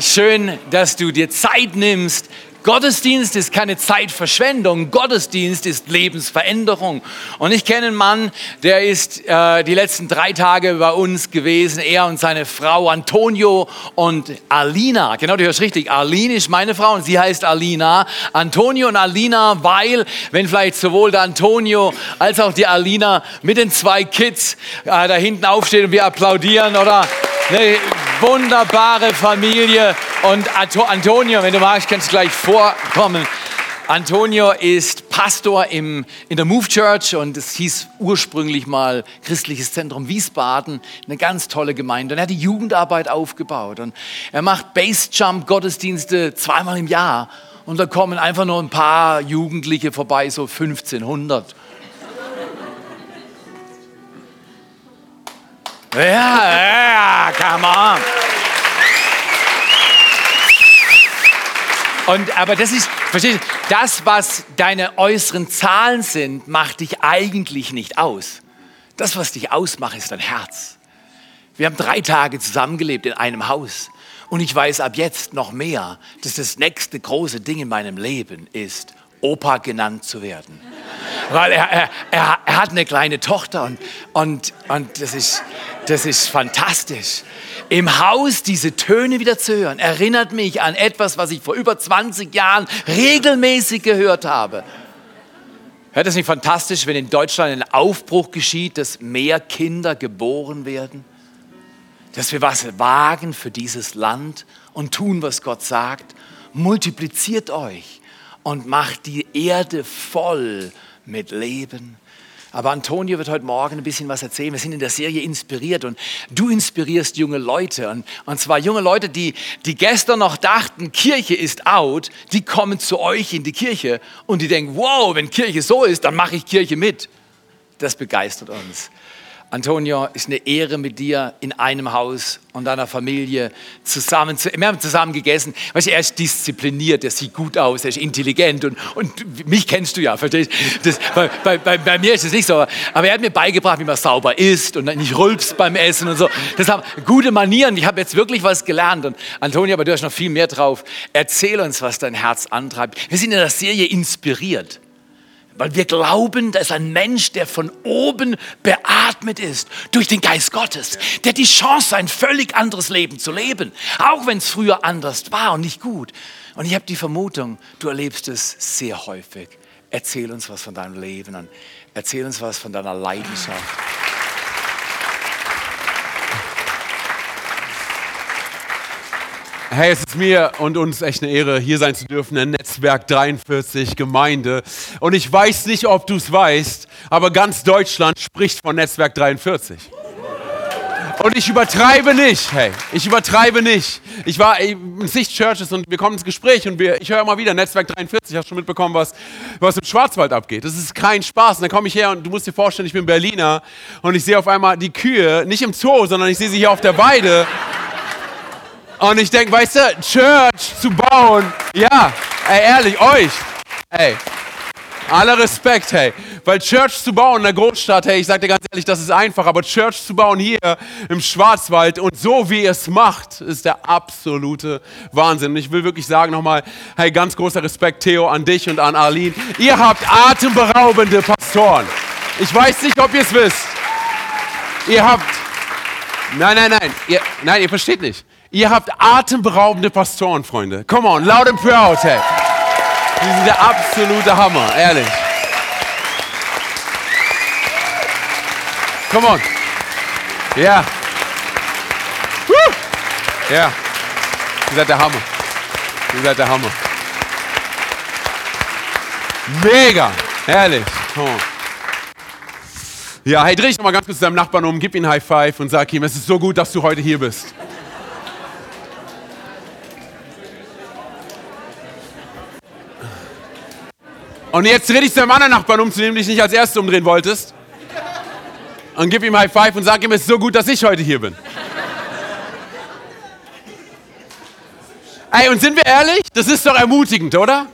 Schön, dass du dir Zeit nimmst. Gottesdienst ist keine Zeitverschwendung. Gottesdienst ist Lebensveränderung. Und ich kenne einen Mann, der ist äh, die letzten drei Tage bei uns gewesen. Er und seine Frau Antonio und Alina. Genau, du hörst richtig. Aline ist meine Frau und sie heißt Alina. Antonio und Alina, weil, wenn vielleicht sowohl der Antonio als auch die Alina mit den zwei Kids äh, da hinten aufstehen und wir applaudieren, oder? Eine wunderbare Familie. Und Antonio, wenn du magst, kannst du gleich vorkommen. Antonio ist Pastor im, in der Move Church und es hieß ursprünglich mal Christliches Zentrum Wiesbaden, eine ganz tolle Gemeinde. Und er hat die Jugendarbeit aufgebaut und er macht Bassjump Gottesdienste zweimal im Jahr und da kommen einfach nur ein paar Jugendliche vorbei, so 1500. Ja, ja, come on. Und, aber das ist, verstehst du, das, was deine äußeren Zahlen sind, macht dich eigentlich nicht aus. Das, was dich ausmacht, ist dein Herz. Wir haben drei Tage zusammengelebt in einem Haus. Und ich weiß ab jetzt noch mehr, dass das nächste große Ding in meinem Leben ist, Opa genannt zu werden. Weil er, er, er, hat eine kleine Tochter und, und, und das, ist, das ist fantastisch. Im Haus diese Töne wieder zu hören, erinnert mich an etwas, was ich vor über 20 Jahren regelmäßig gehört habe. Hört es nicht fantastisch, wenn in Deutschland ein Aufbruch geschieht, dass mehr Kinder geboren werden? Dass wir was wagen für dieses Land und tun, was Gott sagt? Multipliziert euch und macht die Erde voll mit Leben. Aber Antonio wird heute Morgen ein bisschen was erzählen. Wir sind in der Serie inspiriert und du inspirierst junge Leute. Und, und zwar junge Leute, die, die gestern noch dachten, Kirche ist out, die kommen zu euch in die Kirche und die denken, wow, wenn Kirche so ist, dann mache ich Kirche mit. Das begeistert uns. Antonio, ist eine Ehre mit dir in einem Haus und deiner Familie zusammen. Zu, wir haben zusammen gegessen. Weißt du, er ist diszipliniert, er sieht gut aus, er ist intelligent und, und mich kennst du ja, verstehst das, bei, bei, bei, bei, mir ist es nicht so. Aber er hat mir beigebracht, wie man sauber isst und nicht rülpst beim Essen und so. Das haben gute Manieren. Ich habe jetzt wirklich was gelernt. Und Antonio, aber du hast noch viel mehr drauf. Erzähl uns, was dein Herz antreibt. Wir sind in der Serie inspiriert. Weil wir glauben, da ist ein Mensch, der von oben beatmet ist durch den Geist Gottes, der die Chance, ein völlig anderes Leben zu leben, auch wenn es früher anders war und nicht gut. Und ich habe die Vermutung, du erlebst es sehr häufig. Erzähl uns was von deinem Leben und erzähl uns was von deiner Leidenschaft. Hey, es ist mir und uns echt eine Ehre, hier sein zu dürfen in Netzwerk 43 Gemeinde. Und ich weiß nicht, ob du es weißt, aber ganz Deutschland spricht von Netzwerk 43. Und ich übertreibe nicht, hey, ich übertreibe nicht. Ich war in Sicht Churches und wir kommen ins Gespräch und wir, ich höre immer wieder Netzwerk 43, hast schon mitbekommen, was, was im Schwarzwald abgeht. Das ist kein Spaß. Und dann komme ich her und du musst dir vorstellen, ich bin Berliner und ich sehe auf einmal die Kühe, nicht im Zoo, sondern ich sehe sie hier auf der Weide. Und ich denke, weißt du, Church zu bauen, ja, ey, ehrlich, euch, ey, aller Respekt, hey. Weil Church zu bauen in der Großstadt, hey, ich sag dir ganz ehrlich, das ist einfach, aber Church zu bauen hier im Schwarzwald und so wie ihr es macht, ist der absolute Wahnsinn. Und ich will wirklich sagen nochmal, hey, ganz großer Respekt, Theo, an dich und an Arlene. Ihr habt atemberaubende Pastoren. Ich weiß nicht, ob ihr es wisst. Ihr habt, nein, nein, nein, ihr, nein, ihr versteht nicht. Ihr habt atemberaubende Pastoren, Freunde. Come on, loud and proud, hey. Die sind der absolute Hammer, ehrlich. Come on. Ja. Yeah. Ja. Yeah. Ihr seid der Hammer. Ihr seid der Hammer. Mega. Ehrlich. Come on. Ja, hey, dreh dich nochmal ganz kurz zu deinem Nachbarn um, gib ihm ein High Five und sag ihm, es ist so gut, dass du heute hier bist. Und jetzt dreh dich zu deinem anderen Nachbarn um, zu dem du dich nicht als erstes umdrehen wolltest. Und gib ihm High Five und sag ihm, es ist so gut, dass ich heute hier bin. Ey, und sind wir ehrlich? Das ist doch ermutigend, oder?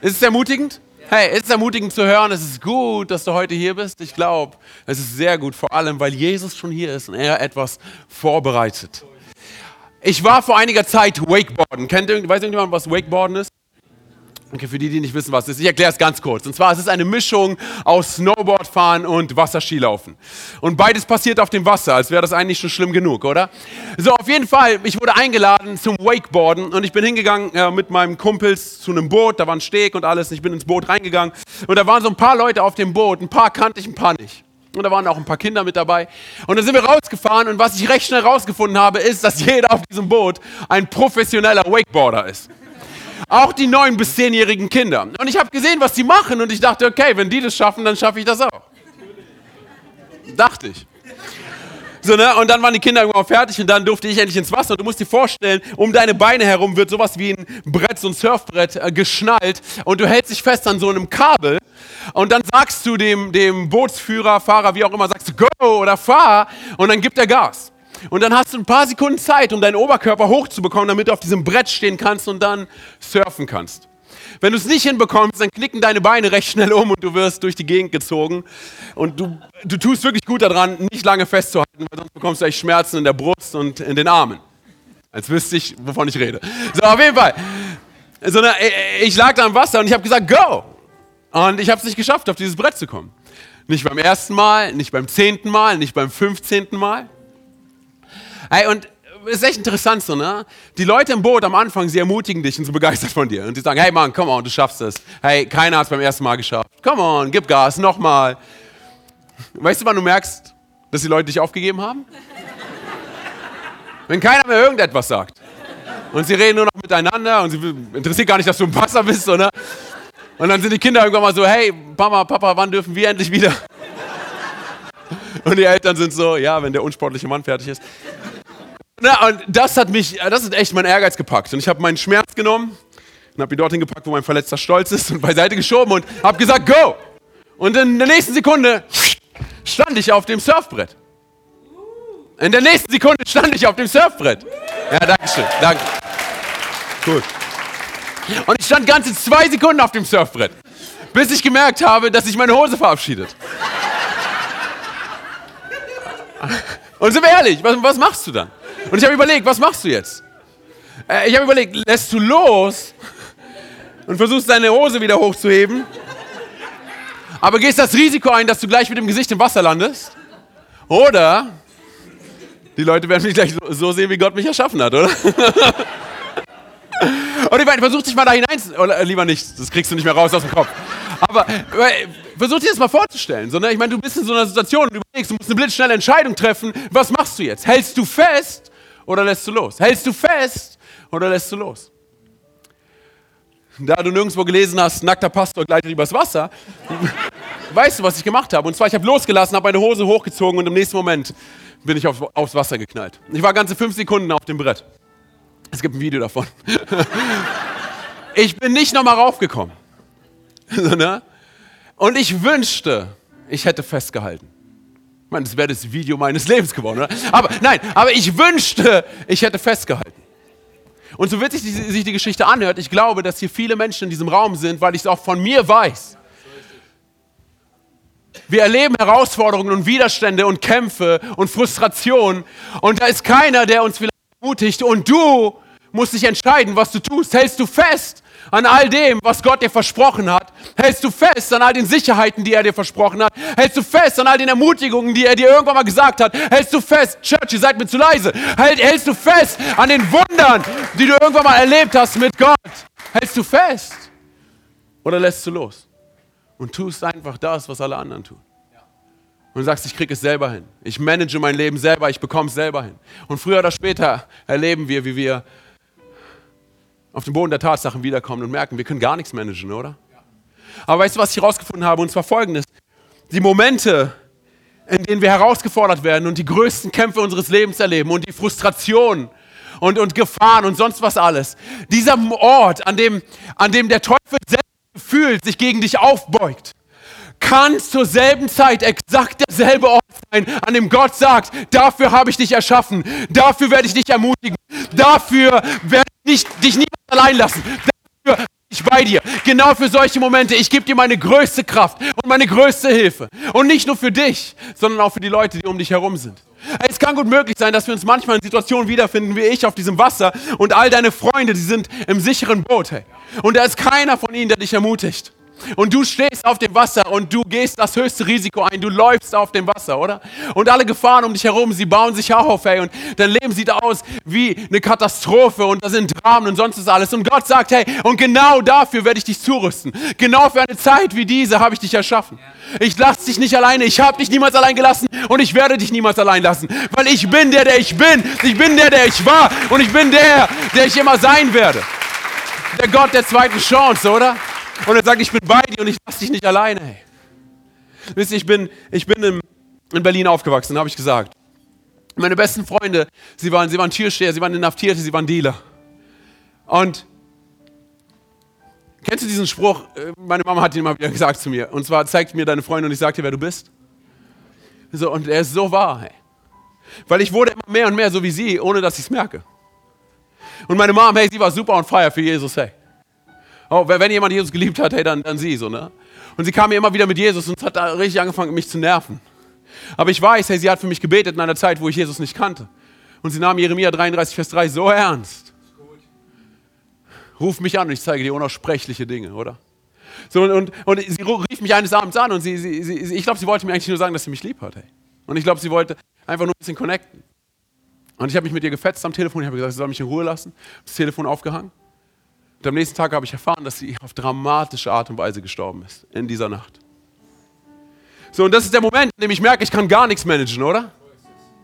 Ist es ermutigend? Hey, ist es ermutigend zu hören, es ist gut, dass du heute hier bist? Ich glaube, es ist sehr gut, vor allem, weil Jesus schon hier ist und er etwas vorbereitet. Ich war vor einiger Zeit Wakeboarden. Kennt irgend, weiß irgendjemand, was Wakeboarden ist? Okay, für die, die nicht wissen, was es ist, ich erkläre es ganz kurz. Und zwar, es ist eine Mischung aus Snowboardfahren und Wasserskilaufen. Und beides passiert auf dem Wasser, als wäre das eigentlich schon schlimm genug, oder? So, auf jeden Fall, ich wurde eingeladen zum Wakeboarden und ich bin hingegangen äh, mit meinem Kumpels zu einem Boot, da war ein Steg und alles. Ich bin ins Boot reingegangen und da waren so ein paar Leute auf dem Boot, ein paar kannte ich, ein paar nicht. Und da waren auch ein paar Kinder mit dabei. Und dann sind wir rausgefahren und was ich recht schnell rausgefunden habe, ist, dass jeder auf diesem Boot ein professioneller Wakeboarder ist. Auch die neun- bis zehnjährigen Kinder. Und ich habe gesehen, was die machen und ich dachte, okay, wenn die das schaffen, dann schaffe ich das auch. Dachte ich. So, ne? Und dann waren die Kinder irgendwann fertig und dann durfte ich endlich ins Wasser. Und du musst dir vorstellen, um deine Beine herum wird sowas wie ein Brett, so ein Surfbrett äh, geschnallt und du hältst dich fest an so einem Kabel und dann sagst du dem, dem Bootsführer, Fahrer, wie auch immer, sagst du go oder fahr und dann gibt er Gas. Und dann hast du ein paar Sekunden Zeit, um deinen Oberkörper hochzubekommen, damit du auf diesem Brett stehen kannst und dann surfen kannst. Wenn du es nicht hinbekommst, dann knicken deine Beine recht schnell um und du wirst durch die Gegend gezogen. Und du, du tust wirklich gut daran, nicht lange festzuhalten, weil sonst bekommst du echt Schmerzen in der Brust und in den Armen. Als wüsste ich, wovon ich rede. So, auf jeden Fall. So, na, ich lag da im Wasser und ich habe gesagt, go! Und ich habe es nicht geschafft, auf dieses Brett zu kommen. Nicht beim ersten Mal, nicht beim zehnten Mal, nicht beim fünfzehnten Mal. Hey, und es ist echt interessant so, ne? Die Leute im Boot am Anfang, sie ermutigen dich und sind begeistert von dir. Und die sagen, hey Mann, come on, du schaffst es. Hey, keiner hat es beim ersten Mal geschafft. Come on, gib Gas, nochmal. Weißt du, wann du merkst, dass die Leute dich aufgegeben haben? Wenn keiner mehr irgendetwas sagt. Und sie reden nur noch miteinander und sie interessiert gar nicht, dass du im Wasser bist, oder? Und dann sind die Kinder irgendwann mal so, hey, Mama, Papa, wann dürfen wir endlich wieder? Und die Eltern sind so, ja, wenn der unsportliche Mann fertig ist. Na, und das hat mich, das hat echt mein Ehrgeiz gepackt. Und ich habe meinen Schmerz genommen und habe ihn dorthin gepackt, wo mein verletzter Stolz ist und beiseite geschoben und habe gesagt, go! Und in der nächsten Sekunde stand ich auf dem Surfbrett. In der nächsten Sekunde stand ich auf dem Surfbrett. Ja, danke schön, danke. Gut. Und ich stand ganze zwei Sekunden auf dem Surfbrett, bis ich gemerkt habe, dass sich meine Hose verabschiedet. Und sind wir ehrlich, was, was machst du dann? Und ich habe überlegt, was machst du jetzt? Äh, ich habe überlegt, lässt du los und versuchst deine Hose wieder hochzuheben, aber gehst das Risiko ein, dass du gleich mit dem Gesicht im Wasser landest? Oder die Leute werden mich gleich so sehen, wie Gott mich erschaffen hat, oder? Und ich meine, versuch dich mal da hinein, oder lieber nicht, das kriegst du nicht mehr raus aus dem Kopf. Aber versuch dir das mal vorzustellen. So, ne? Ich meine, du bist in so einer Situation und überlegst, du musst eine blitzschnelle Entscheidung treffen. Was machst du jetzt? Hältst du fest oder lässt du los? Hältst du fest oder lässt du los? Da du nirgendwo gelesen hast, nackter Pastor gleitet übers Wasser, weißt du, was ich gemacht habe? Und zwar, ich habe losgelassen, habe meine Hose hochgezogen und im nächsten Moment bin ich auf, aufs Wasser geknallt. Ich war ganze fünf Sekunden auf dem Brett. Es gibt ein Video davon. ich bin nicht nochmal raufgekommen. Ne? Und ich wünschte, ich hätte festgehalten. Ich meine, das wäre das Video meines Lebens geworden, oder? Aber nein, aber ich wünschte, ich hätte festgehalten. Und so witzig sich die Geschichte anhört, ich glaube, dass hier viele Menschen in diesem Raum sind, weil ich es auch von mir weiß. Wir erleben Herausforderungen und Widerstände und Kämpfe und Frustrationen. Und da ist keiner, der uns vielleicht ermutigt. Und du musst dich entscheiden, was du tust. Hältst du fest an all dem, was Gott dir versprochen hat? Hältst du fest an all den Sicherheiten, die er dir versprochen hat? Hältst du fest an all den Ermutigungen, die er dir irgendwann mal gesagt hat? Hältst du fest, Church, ihr seid mir zu leise. hältst du fest an den Wundern, die du irgendwann mal erlebt hast mit Gott? Hältst du fest? Oder lässt du los? Und tust einfach das, was alle anderen tun. Und sagst, ich kriege es selber hin. Ich manage mein Leben selber, ich bekomme es selber hin. Und früher oder später erleben wir, wie wir auf den Boden der Tatsachen wiederkommen und merken, wir können gar nichts managen, oder? Aber weißt du, was ich herausgefunden habe? Und zwar folgendes. Die Momente, in denen wir herausgefordert werden und die größten Kämpfe unseres Lebens erleben und die Frustration und, und Gefahren und sonst was alles. Dieser Ort, an dem, an dem der Teufel selbst fühlt, sich gegen dich aufbeugt, kann zur selben Zeit exakt derselbe Ort sein, an dem Gott sagt, dafür habe ich dich erschaffen, dafür werde ich dich ermutigen, dafür werde ich dich niemals allein lassen, dafür ich bei dir. Genau für solche Momente. Ich gebe dir meine größte Kraft und meine größte Hilfe. Und nicht nur für dich, sondern auch für die Leute, die um dich herum sind. Es kann gut möglich sein, dass wir uns manchmal in Situationen wiederfinden wie ich auf diesem Wasser und all deine Freunde, die sind im sicheren Boot. Hey. Und da ist keiner von ihnen, der dich ermutigt. Und du stehst auf dem Wasser und du gehst das höchste Risiko ein. Du läufst auf dem Wasser, oder? Und alle Gefahren um dich herum, sie bauen sich auf, hey. Und dein Leben sieht aus wie eine Katastrophe und da sind Dramen und sonst ist alles. Und Gott sagt, hey, und genau dafür werde ich dich zurüsten. Genau für eine Zeit wie diese habe ich dich erschaffen. Ich lasse dich nicht alleine. Ich habe dich niemals allein gelassen und ich werde dich niemals allein lassen. Weil ich bin der, der ich bin. Ich bin der, der ich war. Und ich bin der, der ich immer sein werde. Der Gott der zweiten Chance, oder? Und er sagt, ich bin bei dir und ich lasse dich nicht alleine. Hey. Wisst ihr, ich bin, ich bin in, in Berlin aufgewachsen, habe ich gesagt. Meine besten Freunde, sie waren, sie waren Türsteher, sie waren Inhaftierte, sie waren Dealer. Und kennst du diesen Spruch? Äh, meine Mama hat ihn mal wieder gesagt zu mir. Und zwar zeigt mir deine Freunde und ich sage dir, wer du bist. So, und er ist so wahr. Hey. Weil ich wurde immer mehr und mehr so wie sie, ohne dass ich es merke. Und meine Mom, hey, sie war super on fire für Jesus, hey. Oh, wenn jemand Jesus geliebt hat, hey, dann, dann sie so, ne? Und sie kam mir immer wieder mit Jesus und hat da richtig angefangen, mich zu nerven. Aber ich weiß, hey, sie hat für mich gebetet in einer Zeit, wo ich Jesus nicht kannte. Und sie nahm Jeremia 33, Vers 3 so ernst. Ruf mich an und ich zeige dir unaussprechliche Dinge, oder? So, und, und, sie rief mich eines Abends an und sie, sie, sie ich glaube, sie wollte mir eigentlich nur sagen, dass sie mich lieb hat. Hey. Und ich glaube, sie wollte einfach nur ein bisschen connecten. Und ich habe mich mit ihr gefetzt am Telefon. Ich habe gesagt, sie soll mich in Ruhe lassen. Das Telefon aufgehangen. Und am nächsten Tag habe ich erfahren, dass sie auf dramatische Art und Weise gestorben ist, in dieser Nacht. So, und das ist der Moment, in dem ich merke, ich kann gar nichts managen, oder?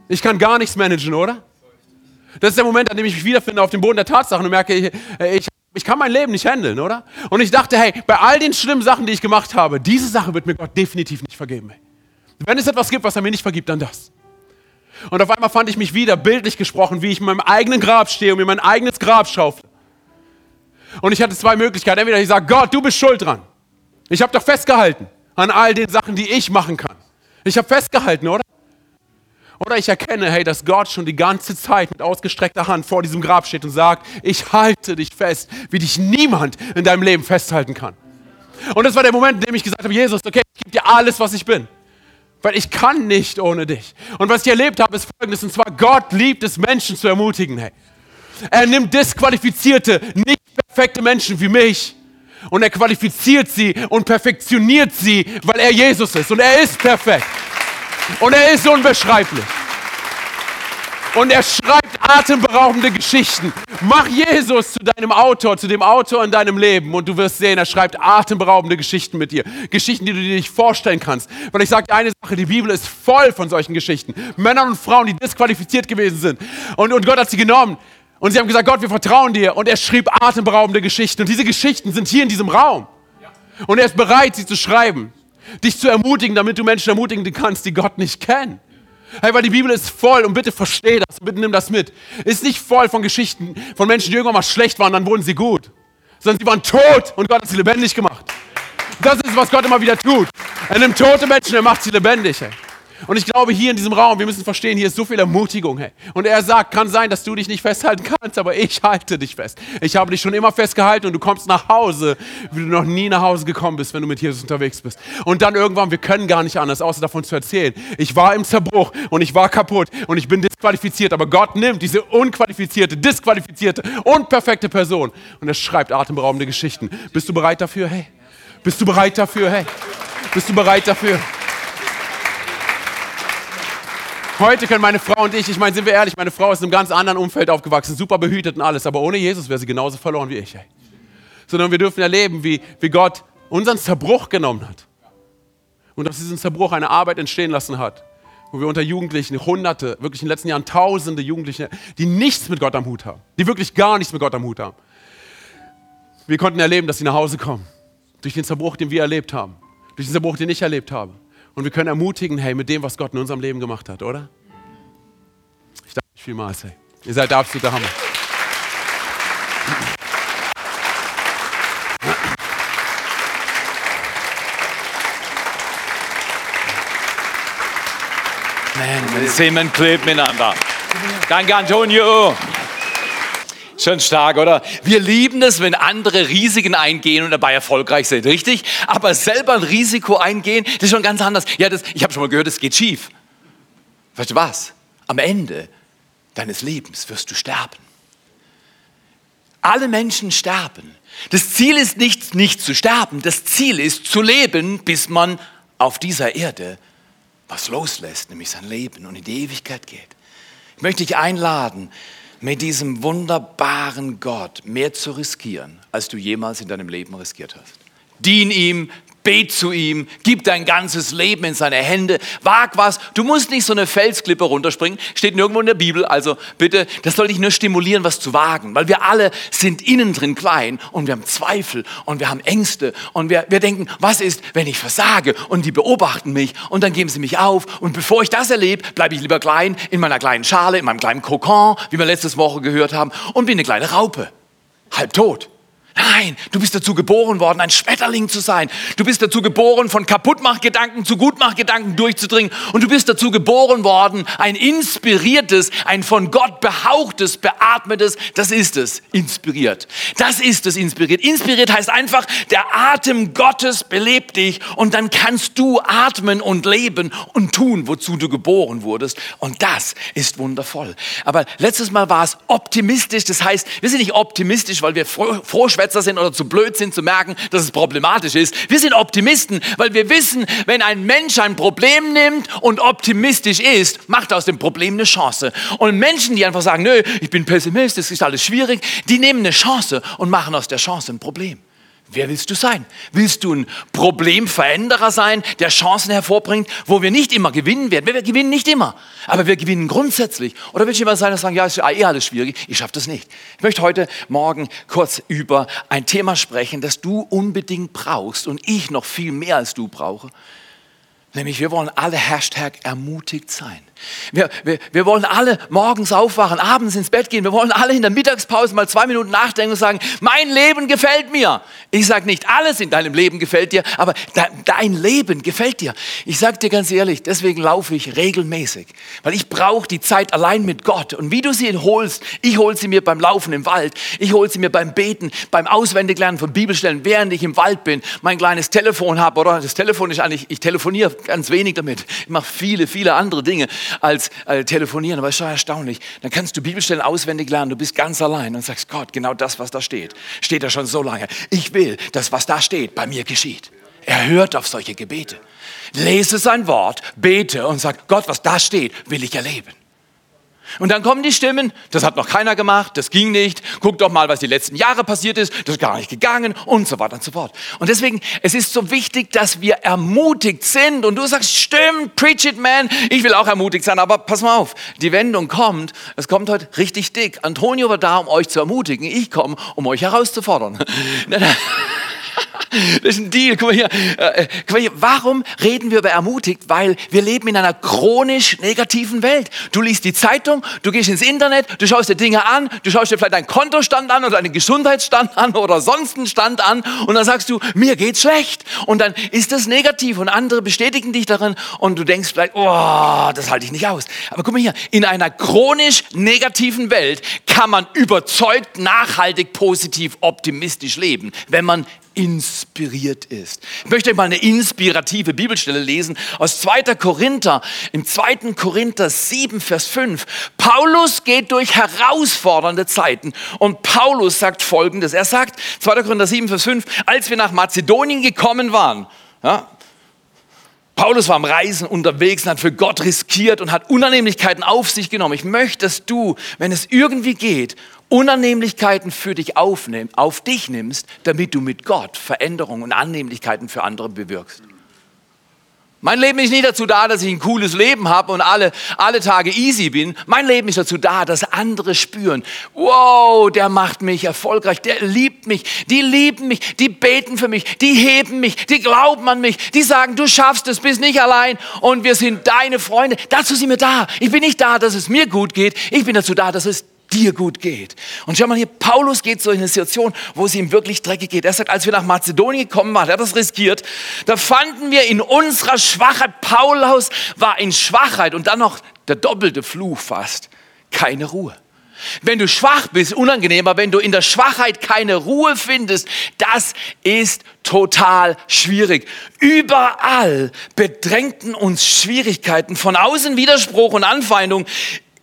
Ich kann gar nichts managen, oder? Das ist der Moment, an dem ich mich wiederfinde auf dem Boden der Tatsachen und merke, ich, ich, ich kann mein Leben nicht handeln, oder? Und ich dachte, hey, bei all den schlimmen Sachen, die ich gemacht habe, diese Sache wird mir Gott definitiv nicht vergeben. Wenn es etwas gibt, was er mir nicht vergibt, dann das. Und auf einmal fand ich mich wieder, bildlich gesprochen, wie ich in meinem eigenen Grab stehe und mir mein eigenes Grab schaufle. Und ich hatte zwei Möglichkeiten. Entweder ich sage, Gott, du bist schuld dran. Ich habe doch festgehalten an all den Sachen, die ich machen kann. Ich habe festgehalten, oder? Oder ich erkenne, hey, dass Gott schon die ganze Zeit mit ausgestreckter Hand vor diesem Grab steht und sagt, ich halte dich fest, wie dich niemand in deinem Leben festhalten kann. Und das war der Moment, in dem ich gesagt habe, Jesus, okay, ich gebe dir alles, was ich bin. Weil ich kann nicht ohne dich. Und was ich erlebt habe, ist folgendes, und zwar Gott liebt es, Menschen zu ermutigen. Hey. Er nimmt disqualifizierte, nicht perfekte Menschen wie mich und er qualifiziert sie und perfektioniert sie, weil er Jesus ist und er ist perfekt und er ist unbeschreiblich. Und er schreibt atemberaubende Geschichten. Mach Jesus zu deinem Autor, zu dem Autor in deinem Leben und du wirst sehen, er schreibt atemberaubende Geschichten mit dir. Geschichten, die du dir nicht vorstellen kannst. Weil ich sage dir eine Sache, die Bibel ist voll von solchen Geschichten. Männern und Frauen, die disqualifiziert gewesen sind. Und, und Gott hat sie genommen und sie haben gesagt, Gott, wir vertrauen dir. Und er schrieb atemberaubende Geschichten. Und diese Geschichten sind hier in diesem Raum. Und er ist bereit, sie zu schreiben. Dich zu ermutigen, damit du Menschen ermutigen kannst, die Gott nicht kennen. Hey, weil die Bibel ist voll und bitte versteh das, bitte nimm das mit. Ist nicht voll von Geschichten von Menschen, die irgendwann mal schlecht waren, dann wurden sie gut. Sondern sie waren tot und Gott hat sie lebendig gemacht. Das ist, was Gott immer wieder tut. Er nimmt tote Menschen, er macht sie lebendig. Hey. Und ich glaube, hier in diesem Raum, wir müssen verstehen, hier ist so viel Ermutigung. Hey. Und er sagt, kann sein, dass du dich nicht festhalten kannst, aber ich halte dich fest. Ich habe dich schon immer festgehalten und du kommst nach Hause, wie du noch nie nach Hause gekommen bist, wenn du mit Jesus unterwegs bist. Und dann irgendwann, wir können gar nicht anders, außer davon zu erzählen. Ich war im Zerbruch und ich war kaputt und ich bin disqualifiziert, aber Gott nimmt diese unqualifizierte, disqualifizierte, unperfekte Person und er schreibt atemberaubende Geschichten. Bist du bereit dafür? Hey. Bist du bereit dafür? Hey. Bist du bereit dafür? Heute können meine Frau und ich, ich meine, sind wir ehrlich, meine Frau ist in einem ganz anderen Umfeld aufgewachsen, super behütet und alles, aber ohne Jesus wäre sie genauso verloren wie ich. Ey. Sondern wir dürfen erleben, wie, wie Gott unseren Zerbruch genommen hat. Und aus diesem Zerbruch eine Arbeit entstehen lassen hat, wo wir unter Jugendlichen, Hunderte, wirklich in den letzten Jahren Tausende Jugendliche, die nichts mit Gott am Hut haben, die wirklich gar nichts mit Gott am Hut haben. Wir konnten erleben, dass sie nach Hause kommen. Durch den Zerbruch, den wir erlebt haben. Durch den Zerbruch, den ich erlebt habe. Und wir können ermutigen, hey, mit dem, was Gott in unserem Leben gemacht hat, oder? Ich danke euch vielmals, hey. Ihr seid der absolute Hammer. Man, wir sehen einen Clip miteinander. Danke, Antonio. Schon stark, oder? Wir lieben es, wenn andere Risiken eingehen und dabei erfolgreich sind, richtig? Aber selber ein Risiko eingehen, das ist schon ganz anders. Ja, das, ich habe schon mal gehört, es geht schief. Weißt du was? Am Ende deines Lebens wirst du sterben. Alle Menschen sterben. Das Ziel ist nicht, nicht zu sterben. Das Ziel ist zu leben, bis man auf dieser Erde was loslässt, nämlich sein Leben und in die Ewigkeit geht. Ich möchte dich einladen, mit diesem wunderbaren Gott mehr zu riskieren, als du jemals in deinem Leben riskiert hast. Dien ihm, bet zu ihm, gib dein ganzes Leben in seine Hände, wag was. Du musst nicht so eine Felsklippe runterspringen, steht nirgendwo in der Bibel. Also bitte, das soll dich nur stimulieren, was zu wagen, weil wir alle sind innen drin klein und wir haben Zweifel und wir haben Ängste und wir, wir denken, was ist, wenn ich versage und die beobachten mich und dann geben sie mich auf und bevor ich das erlebe, bleibe ich lieber klein in meiner kleinen Schale, in meinem kleinen Kokon, wie wir letztes Woche gehört haben und bin eine kleine Raupe, halb tot. Nein, du bist dazu geboren worden, ein Schmetterling zu sein. Du bist dazu geboren, von Kaputtmachgedanken zu Gutmachgedanken durchzudringen. Und du bist dazu geboren worden, ein inspiriertes, ein von Gott behauchtes, beatmetes, das ist es, inspiriert. Das ist es, inspiriert. Inspiriert heißt einfach, der Atem Gottes belebt dich und dann kannst du atmen und leben und tun, wozu du geboren wurdest. Und das ist wundervoll. Aber letztes Mal war es optimistisch. Das heißt, wir sind nicht optimistisch, weil wir froh, froh Schwätzer sind oder zu blöd sind zu merken, dass es problematisch ist. Wir sind Optimisten, weil wir wissen, wenn ein Mensch ein Problem nimmt und optimistisch ist, macht aus dem Problem eine Chance. Und Menschen, die einfach sagen, nö, ich bin Pessimist, es ist alles schwierig, die nehmen eine Chance und machen aus der Chance ein Problem. Wer willst du sein? Willst du ein Problemveränderer sein, der Chancen hervorbringt, wo wir nicht immer gewinnen werden? Wir gewinnen nicht immer, aber wir gewinnen grundsätzlich. Oder willst du jemand sein, der sagt, ja, ist eh alles schwierig, ich schaffe das nicht. Ich möchte heute Morgen kurz über ein Thema sprechen, das du unbedingt brauchst und ich noch viel mehr als du brauche. Nämlich wir wollen alle Hashtag ermutigt sein. Wir, wir, wir wollen alle morgens aufwachen, abends ins Bett gehen. Wir wollen alle in der Mittagspause mal zwei Minuten nachdenken und sagen, mein Leben gefällt mir. Ich sage nicht, alles in deinem Leben gefällt dir, aber de, dein Leben gefällt dir. Ich sage dir ganz ehrlich, deswegen laufe ich regelmäßig, weil ich brauche die Zeit allein mit Gott. Und wie du sie holst, ich hole sie mir beim Laufen im Wald, ich hole sie mir beim Beten, beim Auswendiglernen von Bibelstellen, während ich im Wald bin, mein kleines Telefon habe, oder das Telefon ist eigentlich, ich telefoniere ganz wenig damit. Ich mache viele, viele andere Dinge als äh, telefonieren. Aber es ist schon erstaunlich. Dann kannst du Bibelstellen auswendig lernen. Du bist ganz allein und sagst, Gott, genau das, was da steht, steht da schon so lange. Ich will, dass was da steht, bei mir geschieht. Er hört auf solche Gebete. Lese sein Wort, bete und sag, Gott, was da steht, will ich erleben. Und dann kommen die Stimmen, das hat noch keiner gemacht, das ging nicht, guck doch mal, was die letzten Jahre passiert ist, das ist gar nicht gegangen und so weiter und so fort. Und deswegen, es ist so wichtig, dass wir ermutigt sind und du sagst, stimmt, preach it man, ich will auch ermutigt sein, aber pass mal auf, die Wendung kommt, es kommt heute richtig dick. Antonio war da, um euch zu ermutigen, ich komme, um euch herauszufordern. Das ist ein Deal. Guck mal, hier. Äh, guck mal hier. Warum reden wir über ermutigt? Weil wir leben in einer chronisch negativen Welt. Du liest die Zeitung, du gehst ins Internet, du schaust dir Dinge an, du schaust dir vielleicht deinen Kontostand an oder einen Gesundheitsstand an oder sonst einen Stand an und dann sagst du, mir geht's schlecht. Und dann ist das negativ und andere bestätigen dich darin und du denkst vielleicht, oh, das halte ich nicht aus. Aber guck mal hier, in einer chronisch negativen Welt kann man überzeugt, nachhaltig, positiv, optimistisch leben, wenn man inspiriert ist. Ich möchte mal eine inspirative Bibelstelle lesen aus 2. Korinther, im 2. Korinther 7, Vers 5. Paulus geht durch herausfordernde Zeiten und Paulus sagt Folgendes. Er sagt, 2. Korinther 7, Vers 5, als wir nach Mazedonien gekommen waren, ja, Paulus war am Reisen unterwegs und hat für Gott riskiert und hat Unannehmlichkeiten auf sich genommen. Ich möchte, dass du, wenn es irgendwie geht, Unannehmlichkeiten für dich aufnehm, auf dich nimmst, damit du mit Gott Veränderungen und Annehmlichkeiten für andere bewirkst. Mein Leben ist nicht dazu da, dass ich ein cooles Leben habe und alle, alle Tage easy bin. Mein Leben ist dazu da, dass andere spüren, wow, der macht mich erfolgreich, der liebt mich, die lieben mich, die beten für mich, die heben mich, die glauben an mich, die sagen, du schaffst es, bist nicht allein und wir sind deine Freunde. Dazu sind wir da. Ich bin nicht da, dass es mir gut geht, ich bin dazu da, dass es dir gut geht. Und schau mal hier, Paulus geht so in eine Situation, wo es ihm wirklich dreckig geht. Er sagt, als wir nach Mazedonien gekommen waren, er hat das riskiert, da fanden wir in unserer Schwachheit, Paulus war in Schwachheit und dann noch der doppelte Fluch fast, keine Ruhe. Wenn du schwach bist, unangenehm, aber wenn du in der Schwachheit keine Ruhe findest, das ist total schwierig. Überall bedrängten uns Schwierigkeiten, von außen Widerspruch und Anfeindung,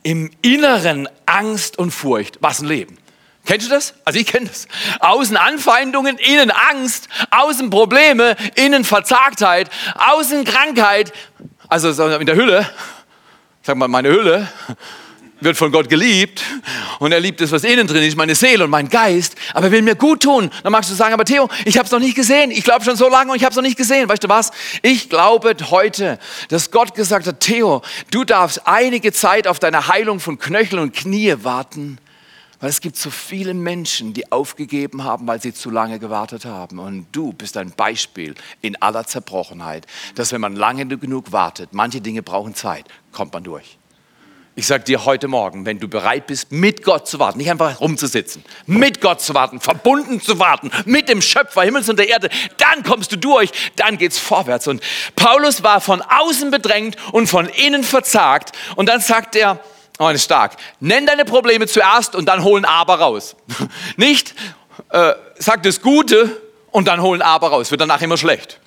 im Inneren Angst und Furcht. Was ein Leben. Kennst du das? Also ich kenne das. Außen Anfeindungen, innen Angst, außen Probleme, innen Verzagtheit, außen Krankheit. Also in der Hülle, sag mal meine Hülle, wird von Gott geliebt und er liebt es, was innen drin ist, meine Seele und mein Geist, aber er will mir gut tun. Dann magst du sagen, aber Theo, ich habe es noch nicht gesehen. Ich glaube schon so lange und ich habe es noch nicht gesehen. Weißt du was? Ich glaube heute, dass Gott gesagt hat, Theo, du darfst einige Zeit auf deine Heilung von Knöchel und Knie warten weil es gibt so viele Menschen, die aufgegeben haben, weil sie zu lange gewartet haben. Und du bist ein Beispiel in aller Zerbrochenheit, dass wenn man lange genug wartet, manche Dinge brauchen Zeit, kommt man durch. Ich sage dir heute Morgen, wenn du bereit bist, mit Gott zu warten, nicht einfach rumzusitzen, mit Gott zu warten, verbunden zu warten, mit dem Schöpfer Himmels und der Erde, dann kommst du durch, dann geht's vorwärts. Und Paulus war von außen bedrängt und von innen verzagt. Und dann sagt er, Oh, ist stark. Nenn deine Probleme zuerst und dann holen Aber raus. Nicht äh, sag das Gute und dann holen Aber raus. Wird danach immer schlecht.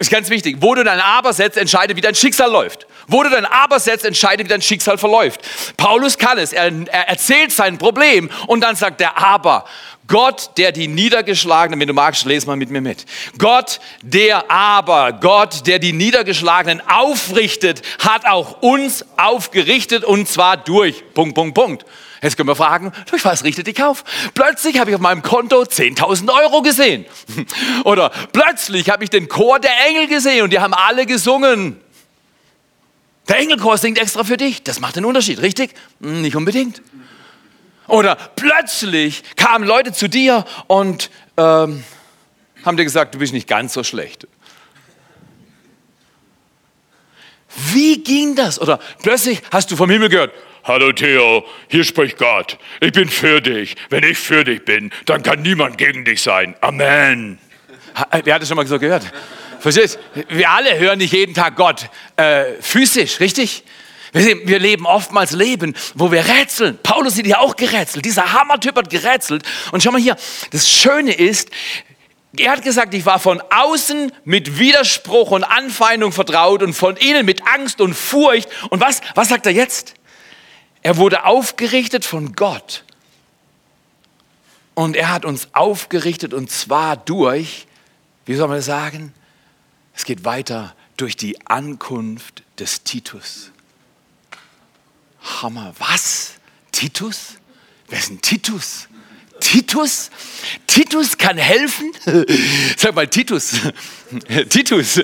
Ist ganz wichtig. Wo du dein Aber setzt, entscheidet, wie dein Schicksal läuft. Wo du dein Aber setzt, entscheidet, wie dein Schicksal verläuft. Paulus kann es. Er, er erzählt sein Problem und dann sagt er Aber. Gott, der die Niedergeschlagenen, wenn du magst, lese mal mit mir mit. Gott, der aber, Gott, der die Niedergeschlagenen aufrichtet, hat auch uns aufgerichtet und zwar durch. Punkt, Punkt, Punkt. Jetzt können wir fragen, durch was richtet dich auf? Plötzlich habe ich auf meinem Konto 10.000 Euro gesehen. Oder plötzlich habe ich den Chor der Engel gesehen und die haben alle gesungen. Der Engelchor singt extra für dich. Das macht den Unterschied, richtig? Hm, nicht unbedingt. Oder plötzlich kamen Leute zu dir und ähm, haben dir gesagt, du bist nicht ganz so schlecht. Wie ging das? Oder plötzlich hast du vom Himmel gehört, Hallo Theo, hier spricht Gott. Ich bin für dich. Wenn ich für dich bin, dann kann niemand gegen dich sein. Amen. Wer hat das schon mal so gehört? Verstehst? Wir alle hören nicht jeden Tag Gott äh, physisch, richtig? Wir leben oftmals Leben, wo wir rätseln. Paulus hat ja auch gerätselt. Dieser Hammertyp hat gerätselt. Und schau mal hier, das Schöne ist, er hat gesagt, ich war von außen mit Widerspruch und Anfeindung vertraut und von innen mit Angst und Furcht. Und was, was sagt er jetzt? Er wurde aufgerichtet von Gott. Und er hat uns aufgerichtet und zwar durch, wie soll man das sagen? Es geht weiter durch die Ankunft des Titus. Hammer. Was? Titus? Wer ist ein Titus? Titus? Titus kann helfen? Sag mal, Titus. Titus.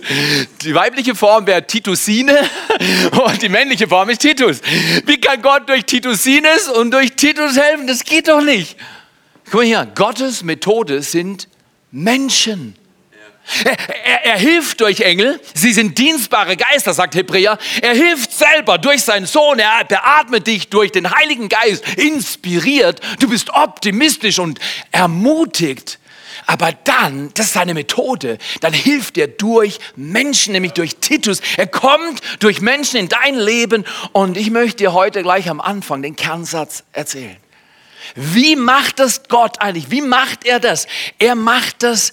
Die weibliche Form wäre Titusine und die männliche Form ist Titus. Wie kann Gott durch Titusines und durch Titus helfen? Das geht doch nicht. Guck mal hier, Gottes Methode sind Menschen. Er, er, er, hilft durch Engel, sie sind dienstbare Geister, sagt Hebräer. Er hilft selber durch seinen Sohn, er beatmet dich durch den Heiligen Geist, inspiriert. Du bist optimistisch und ermutigt. Aber dann, das ist seine Methode, dann hilft er durch Menschen, nämlich durch Titus. Er kommt durch Menschen in dein Leben und ich möchte dir heute gleich am Anfang den Kernsatz erzählen. Wie macht das Gott eigentlich? Wie macht er das? Er macht das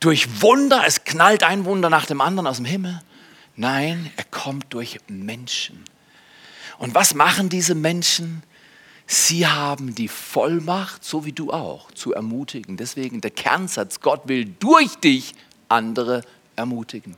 durch Wunder, es knallt ein Wunder nach dem anderen aus dem Himmel. Nein, er kommt durch Menschen. Und was machen diese Menschen? Sie haben die Vollmacht, so wie du auch, zu ermutigen. Deswegen der Kernsatz, Gott will durch dich andere ermutigen.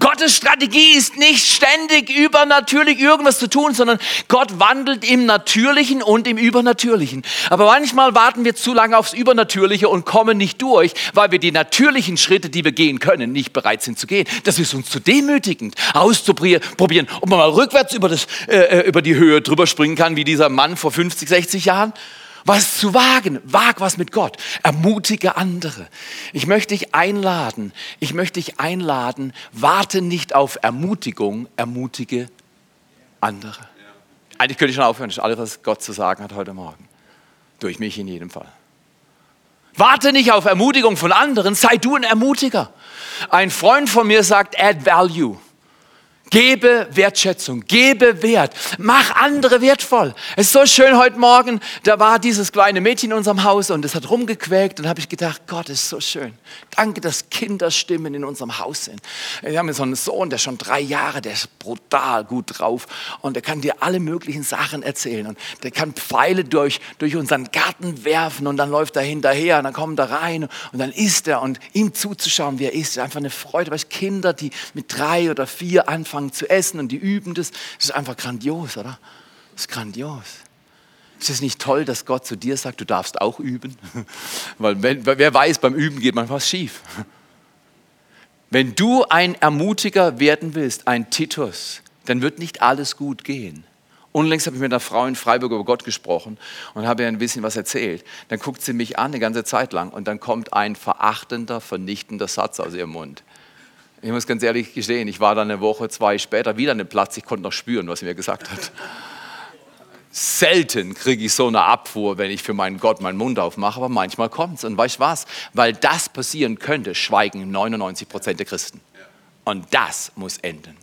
Gottes Strategie ist nicht ständig übernatürlich irgendwas zu tun, sondern Gott wandelt im Natürlichen und im Übernatürlichen. Aber manchmal warten wir zu lange aufs Übernatürliche und kommen nicht durch, weil wir die natürlichen Schritte, die wir gehen können, nicht bereit sind zu gehen. Das ist uns zu demütigend, auszuprobieren, ob man mal rückwärts über, das, äh, äh über die Höhe drüber springen kann, wie dieser Mann vor 50, 60 Jahren was zu wagen. Wag was mit Gott. Ermutige andere. Ich möchte dich einladen. Ich möchte dich einladen. Warte nicht auf Ermutigung. Ermutige andere. Eigentlich könnte ich schon aufhören. Das ist alles, was Gott zu sagen hat heute Morgen. Durch mich in jedem Fall. Warte nicht auf Ermutigung von anderen. Sei du ein Ermutiger. Ein Freund von mir sagt, add value. Gebe Wertschätzung, gebe Wert, mach andere wertvoll. Es ist so schön heute Morgen, da war dieses kleine Mädchen in unserem Haus und es hat rumgequäkt und habe ich gedacht, Gott, ist so schön. Danke, dass Kinderstimmen in unserem Haus sind. Wir haben so einen Sohn, der ist schon drei Jahre, der ist brutal gut drauf und der kann dir alle möglichen Sachen erzählen und der kann Pfeile durch, durch unseren Garten werfen und dann läuft er hinterher und dann kommt er rein und dann isst er und ihm zuzuschauen, wie er isst, ist einfach eine Freude. Weil Kinder, die mit drei oder vier anfangen, anfangen zu essen und die üben das. Das ist einfach grandios, oder? Das ist grandios. Ist es nicht toll, dass Gott zu dir sagt, du darfst auch üben? Weil wenn, wer weiß, beim Üben geht manchmal was schief. Wenn du ein Ermutiger werden willst, ein Titus, dann wird nicht alles gut gehen. Unlängst habe ich mit einer Frau in Freiburg über Gott gesprochen und habe ihr ein bisschen was erzählt. Dann guckt sie mich an, eine ganze Zeit lang, und dann kommt ein verachtender, vernichtender Satz aus ihrem Mund. Ich muss ganz ehrlich gestehen, ich war dann eine Woche, zwei später wieder an dem Platz, ich konnte noch spüren, was er mir gesagt hat. Selten kriege ich so eine Abfuhr, wenn ich für meinen Gott meinen Mund aufmache, aber manchmal kommt es. Und weißt du was? Weil das passieren könnte, schweigen 99 Prozent der Christen. Und das muss enden.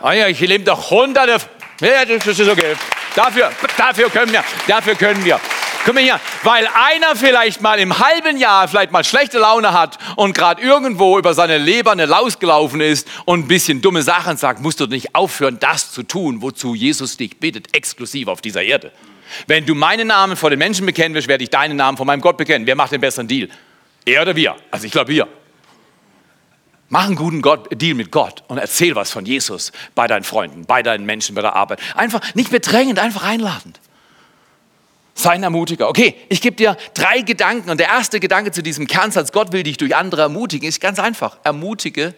Oh ja, ich lebe doch hunderte. Ja, das ist okay. Dafür, dafür können wir, dafür können wir. Mal hier, weil einer vielleicht mal im halben Jahr vielleicht mal schlechte Laune hat und gerade irgendwo über seine Leber eine Laus gelaufen ist und ein bisschen dumme Sachen sagt, musst du nicht aufhören, das zu tun, wozu Jesus dich bittet, exklusiv auf dieser Erde. Wenn du meinen Namen vor den Menschen bekennen wirst, werde ich deinen Namen vor meinem Gott bekennen. Wer macht den besseren Deal? Er oder wir? Also ich glaube wir. Mach einen guten Gott, Deal mit Gott und erzähl was von Jesus bei deinen Freunden, bei deinen Menschen, bei der Arbeit. Einfach nicht bedrängend, einfach einladend. Sei ein Ermutiger. Okay, ich gebe dir drei Gedanken. Und der erste Gedanke zu diesem Kernsatz, Gott will dich durch andere ermutigen, ist ganz einfach. Ermutige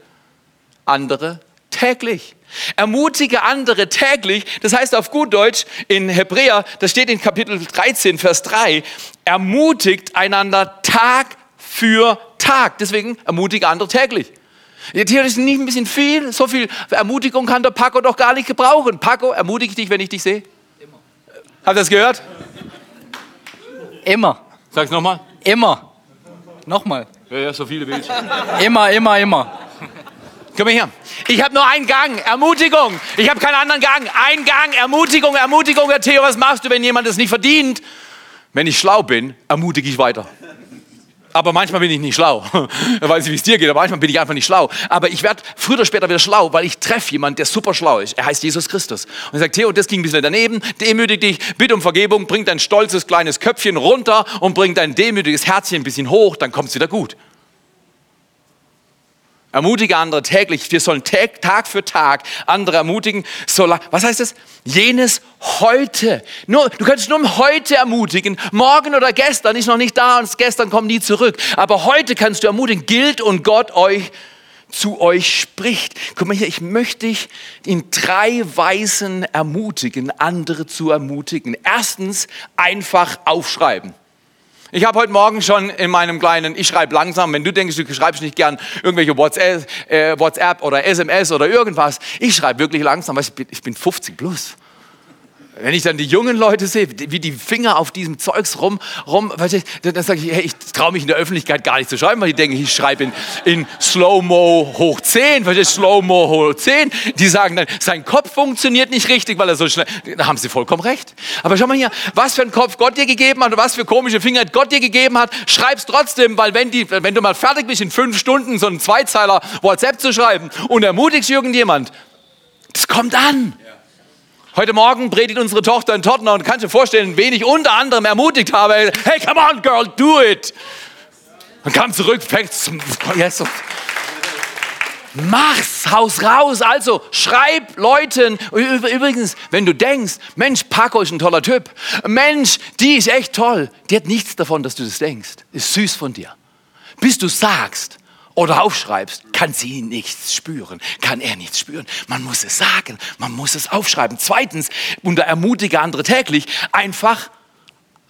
andere täglich. Ermutige andere täglich. Das heißt auf gut Deutsch in Hebräer, das steht in Kapitel 13, Vers 3, ermutigt einander Tag für Tag. Deswegen ermutige andere täglich. Ja, theoretisch nicht ein bisschen viel. So viel Ermutigung kann der Paco doch gar nicht gebrauchen. Paco, ermutige dich, wenn ich dich sehe. Immer. Habt ihr das gehört? Immer. Sag's nochmal. Immer. Nochmal. Ja, ja, so viele Bildchen. Immer, immer, immer. Komm mal her. Ich habe nur einen Gang, Ermutigung. Ich habe keinen anderen Gang. Ein Gang, Ermutigung, Ermutigung. Herr Theo, was machst du, wenn jemand es nicht verdient? Wenn ich schlau bin, ermutige ich weiter. Aber manchmal bin ich nicht schlau. Ich weiß nicht, wie es dir geht, aber manchmal bin ich einfach nicht schlau. Aber ich werde früher oder später wieder schlau, weil ich treffe jemanden, der super schlau ist. Er heißt Jesus Christus. Und er sagt, Theo, das ging ein bisschen daneben. Demütig dich, bitte um Vergebung, bring dein stolzes kleines Köpfchen runter und bring dein demütiges Herzchen ein bisschen hoch, dann kommt es wieder gut. Ermutige andere täglich. Wir sollen Tag für Tag andere ermutigen. Was heißt das? Jenes heute. Nur, du kannst nur heute ermutigen. Morgen oder gestern ist noch nicht da und gestern kommt nie zurück. Aber heute kannst du ermutigen. Gilt und Gott euch zu euch spricht. Guck mal hier, ich möchte dich in drei Weisen ermutigen, andere zu ermutigen. Erstens, einfach aufschreiben. Ich habe heute Morgen schon in meinem kleinen, ich schreibe langsam, wenn du denkst, du schreibst nicht gern irgendwelche WhatsApp, äh, WhatsApp oder SMS oder irgendwas, ich schreibe wirklich langsam, weil ich bin 50 plus. Wenn ich dann die jungen Leute sehe, wie die Finger auf diesem Zeugs rum, rum dann, dann sage ich, hey, ich traue mich in der Öffentlichkeit gar nicht zu schreiben, weil ich denke, ich schreibe in, in Slow-Mo hoch 10, weil Slow-Mo hoch 10. Die sagen dann, sein Kopf funktioniert nicht richtig, weil er so schnell, da haben sie vollkommen recht. Aber schau mal hier, was für einen Kopf Gott dir gegeben hat und was für komische Finger Gott dir gegeben hat, schreib's trotzdem, weil wenn, die, wenn du mal fertig bist, in fünf Stunden so einen Zweizeiler WhatsApp zu schreiben und ermutigst irgendjemand, das kommt an. Heute Morgen predigt unsere Tochter in Tottenham und kannst dir vorstellen, wen ich unter anderem ermutigt habe. Hey, come on, girl, do it. Und kam zurück, fängt, yes. Mach's, haus raus. Also schreib Leuten. Übrigens, wenn du denkst, Mensch, Paco ist ein toller Typ. Mensch, die ist echt toll. Die hat nichts davon, dass du das denkst. Ist süß von dir. Bis du sagst, oder aufschreibst, kann sie nichts spüren, kann er nichts spüren. Man muss es sagen, man muss es aufschreiben. Zweitens, und da ermutige andere täglich, einfach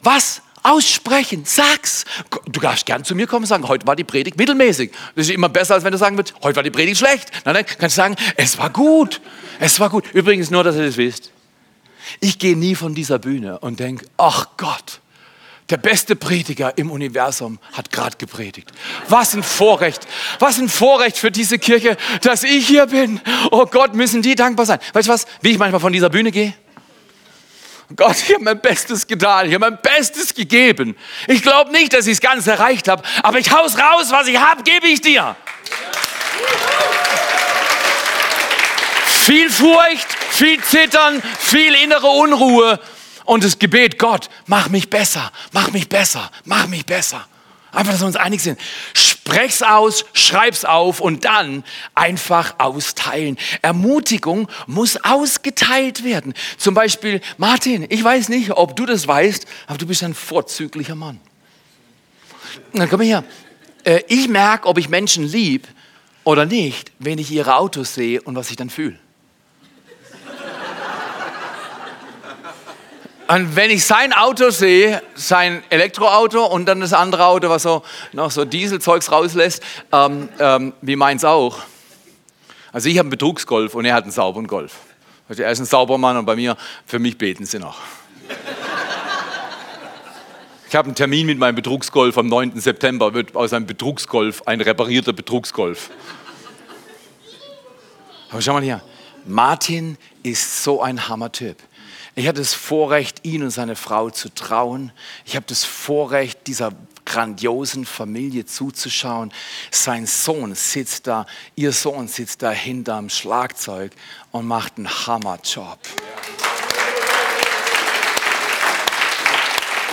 was? Aussprechen, sag's. Du darfst gern zu mir kommen und sagen, heute war die Predigt mittelmäßig. Das ist immer besser, als wenn du sagen würdest, heute war die Predigt schlecht. Nein, nein, kannst du sagen, es war gut. Es war gut. Übrigens nur, dass ihr das wisst. Ich gehe nie von dieser Bühne und denke, ach Gott, Der beste Prediger im Universum hat gerade gepredigt. Was ein Vorrecht. Was ein Vorrecht für diese Kirche, dass ich hier bin. Oh Gott, müssen die dankbar sein. Weißt du was? Wie ich manchmal von dieser Bühne gehe? Gott, ich habe mein Bestes getan, ich habe mein Bestes gegeben. Ich glaube nicht, dass ich es ganz erreicht habe, aber ich haus raus, was ich habe, gebe ich dir. Viel Furcht, viel Zittern, viel innere Unruhe und das Gebet, Gott, mach mich besser, mach mich besser, mach mich besser. Einfach, dass wir uns einig sind. Sprech's aus, schreib's auf und dann einfach austeilen. Ermutigung muss ausgeteilt werden. Zum Beispiel, Martin, ich weiß nicht, ob du das weißt, aber du bist ein vorzüglicher Mann. Na, komm her. Äh, ich merke, ob ich Menschen lieb oder nicht, wenn ich ihre Autos sehe und was ich dann fühle. Und wenn ich sein Auto sehe, sein Elektroauto und dann das andere Auto, was so noch so Dieselzeugs rauslässt, ähm, ähm, wie meins auch. Also ich habe einen Betrugsgolf und er hat einen sauberen Golf. Also er ist ein sauberer Mann und bei mir, für mich beten sie noch. Ich habe einen Termin mit meinem Betrugsgolf am 9. September, wird aus einem Betrugsgolf ein reparierter Betrugsgolf. Aber schau mal hier, Martin ist so ein Hammertyp. Ich hatte das Vorrecht, ihn und seine Frau zu trauen. Ich habe das Vorrecht, dieser grandiosen Familie zuzuschauen. Sein Sohn sitzt da, ihr Sohn sitzt da hinterm Schlagzeug und macht einen Hammerjob.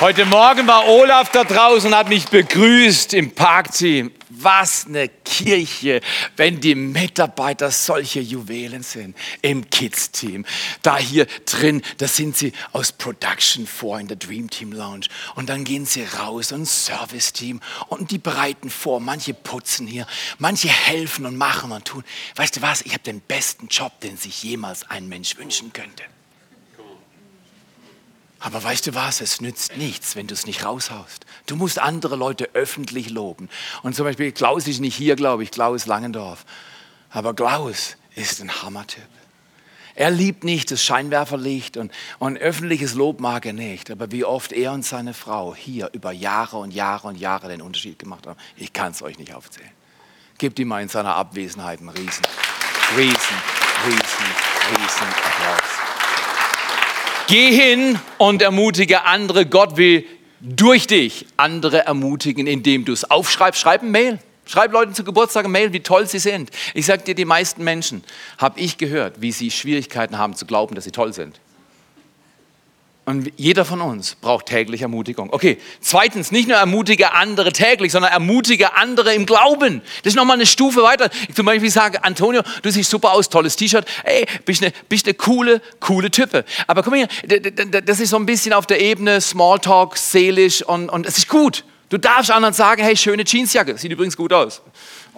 Heute Morgen war Olaf da draußen und hat mich begrüßt im Parkteam was eine Kirche, wenn die Mitarbeiter solche Juwelen sind im Kids-Team. Da hier drin, da sind sie aus Production vor in der Dream Team Lounge. Und dann gehen sie raus und Service-Team und die bereiten vor. Manche putzen hier, manche helfen und machen und tun. Weißt du was? Ich habe den besten Job, den sich jemals ein Mensch wünschen könnte. Aber weißt du was, es nützt nichts, wenn du es nicht raushaust. Du musst andere Leute öffentlich loben. Und zum Beispiel Klaus ist nicht hier, glaube ich, Klaus Langendorf. Aber Klaus ist ein Hammertyp. Er liebt nicht das Scheinwerferlicht und, und öffentliches Lob mag er nicht. Aber wie oft er und seine Frau hier über Jahre und Jahre und Jahre den Unterschied gemacht haben, ich kann es euch nicht aufzählen. Gebt ihm mal in seiner Abwesenheit einen riesen, riesen, riesen, riesen Applaus. Geh hin und ermutige andere. Gott will durch dich andere ermutigen, indem du es aufschreibst. Schreib ein Mail. Schreib Leuten zu Geburtstag ein Mail, wie toll sie sind. Ich sage dir, die meisten Menschen habe ich gehört, wie sie Schwierigkeiten haben zu glauben, dass sie toll sind. Und jeder von uns braucht täglich Ermutigung. Okay, zweitens, nicht nur ermutige andere täglich, sondern ermutige andere im Glauben. Das ist nochmal eine Stufe weiter. Ich zum Beispiel sage, Antonio, du siehst super aus, tolles T-Shirt. Ey, bist eine, bist eine coole, coole Type. Aber komm her, das ist so ein bisschen auf der Ebene Smalltalk, seelisch und, und es ist gut. Du darfst anderen sagen, hey, schöne Jeansjacke, sieht übrigens gut aus.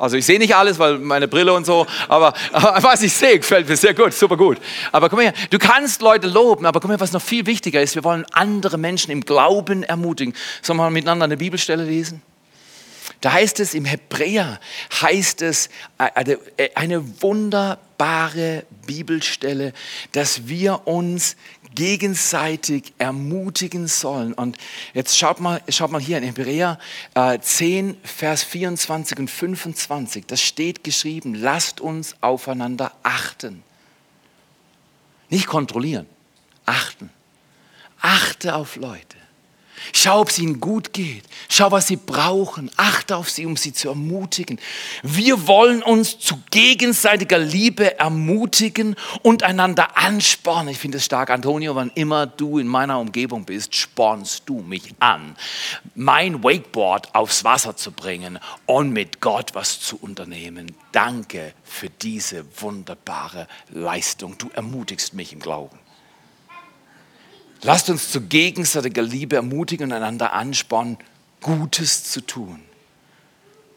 Also ich sehe nicht alles, weil meine Brille und so, aber, aber was ich sehe, gefällt mir sehr gut, super gut. Aber komm her, du kannst Leute loben, aber komm her, was noch viel wichtiger ist, wir wollen andere Menschen im Glauben ermutigen. Sollen wir miteinander eine Bibelstelle lesen? Da heißt es im Hebräer, heißt es eine, eine wunderbare Bibelstelle, dass wir uns gegenseitig ermutigen sollen. Und jetzt schaut mal, schaut mal hier in Hebräer äh, 10, Vers 24 und 25. Das steht geschrieben, lasst uns aufeinander achten. Nicht kontrollieren, achten. Achte auf Leute. Schau, ob es ihnen gut geht. Schau, was sie brauchen. Achte auf sie, um sie zu ermutigen. Wir wollen uns zu gegenseitiger Liebe ermutigen und einander anspornen. Ich finde es stark, Antonio, wann immer du in meiner Umgebung bist, spornst du mich an, mein Wakeboard aufs Wasser zu bringen und mit Gott was zu unternehmen. Danke für diese wunderbare Leistung. Du ermutigst mich im Glauben. Lasst uns zu gegenseitiger Liebe ermutigen und einander anspornen, Gutes zu tun.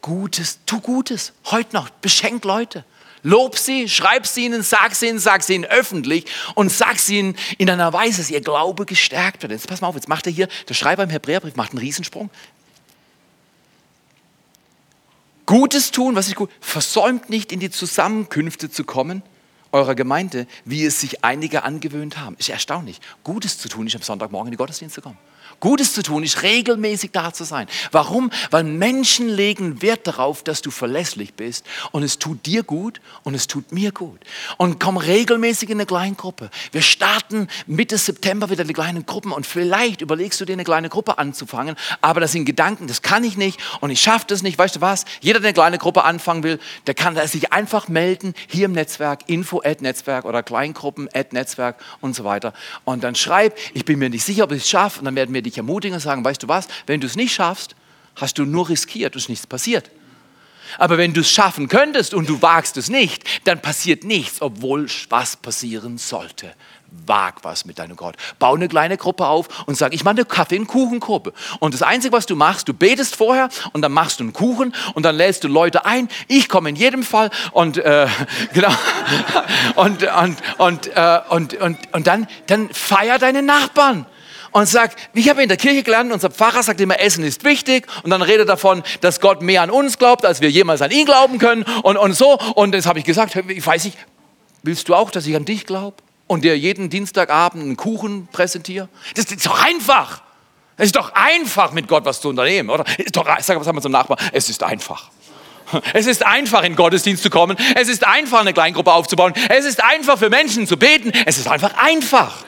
Gutes, tu Gutes. Heute noch, beschenk Leute. Lob sie, schreib sie ihnen, sag sie ihnen, sag sie ihnen öffentlich und sag sie ihnen in einer Weise, dass ihr Glaube gestärkt wird. Jetzt pass mal auf, jetzt macht er hier, der Schreiber im Hebräerbrief macht einen Riesensprung. Gutes tun, was ist gut? Versäumt nicht in die Zusammenkünfte zu kommen eurer Gemeinde, wie es sich einige angewöhnt haben. Ist erstaunlich. Gutes zu tun, ist am Sonntagmorgen in die Gottesdienst zu kommen. Gutes zu tun ist regelmäßig da zu sein. Warum? Weil Menschen legen Wert darauf, dass du verlässlich bist und es tut dir gut und es tut mir gut. Und komm regelmäßig in eine Kleingruppe. Wir starten Mitte September wieder die kleinen Gruppen und vielleicht überlegst du dir eine kleine Gruppe anzufangen, aber das sind Gedanken, das kann ich nicht und ich schaffe das nicht. Weißt du was? Jeder, der eine kleine Gruppe anfangen will, der kann sich einfach melden hier im Netzwerk, info-netzwerk oder Kleingruppen-netzwerk und so weiter. Und dann schreib, ich bin mir nicht sicher, ob ich es schaffe und dann werden wir dich dich ermutigen und sagen, weißt du was, wenn du es nicht schaffst, hast du nur riskiert, ist nichts passiert. Aber wenn du es schaffen könntest und du wagst es nicht, dann passiert nichts, obwohl was passieren sollte. Wag was mit deinem Gott. Bau eine kleine Gruppe auf und sag, ich mache eine Kaffee- und Kuchengruppe. Und das Einzige, was du machst, du betest vorher und dann machst du einen Kuchen und dann lädst du Leute ein. Ich komme in jedem Fall und äh, genau und und und, äh, und und und dann dann feier deine Nachbarn und sagt, ich habe in der Kirche gelernt, unser Pfarrer sagt immer, Essen ist wichtig und dann redet davon, dass Gott mehr an uns glaubt, als wir jemals an ihn glauben können und, und so. Und das habe ich gesagt, ich weiß nicht, willst du auch, dass ich an dich glaube und dir jeden Dienstagabend einen Kuchen präsentiere? Das ist doch einfach. Es ist doch einfach, mit Gott was zu unternehmen, oder? Ist doch, sag mal zum Nachbarn, es ist einfach. Es ist einfach, in Gottesdienst zu kommen. Es ist einfach, eine Kleingruppe aufzubauen. Es ist einfach, für Menschen zu beten. Es ist einfach einfach.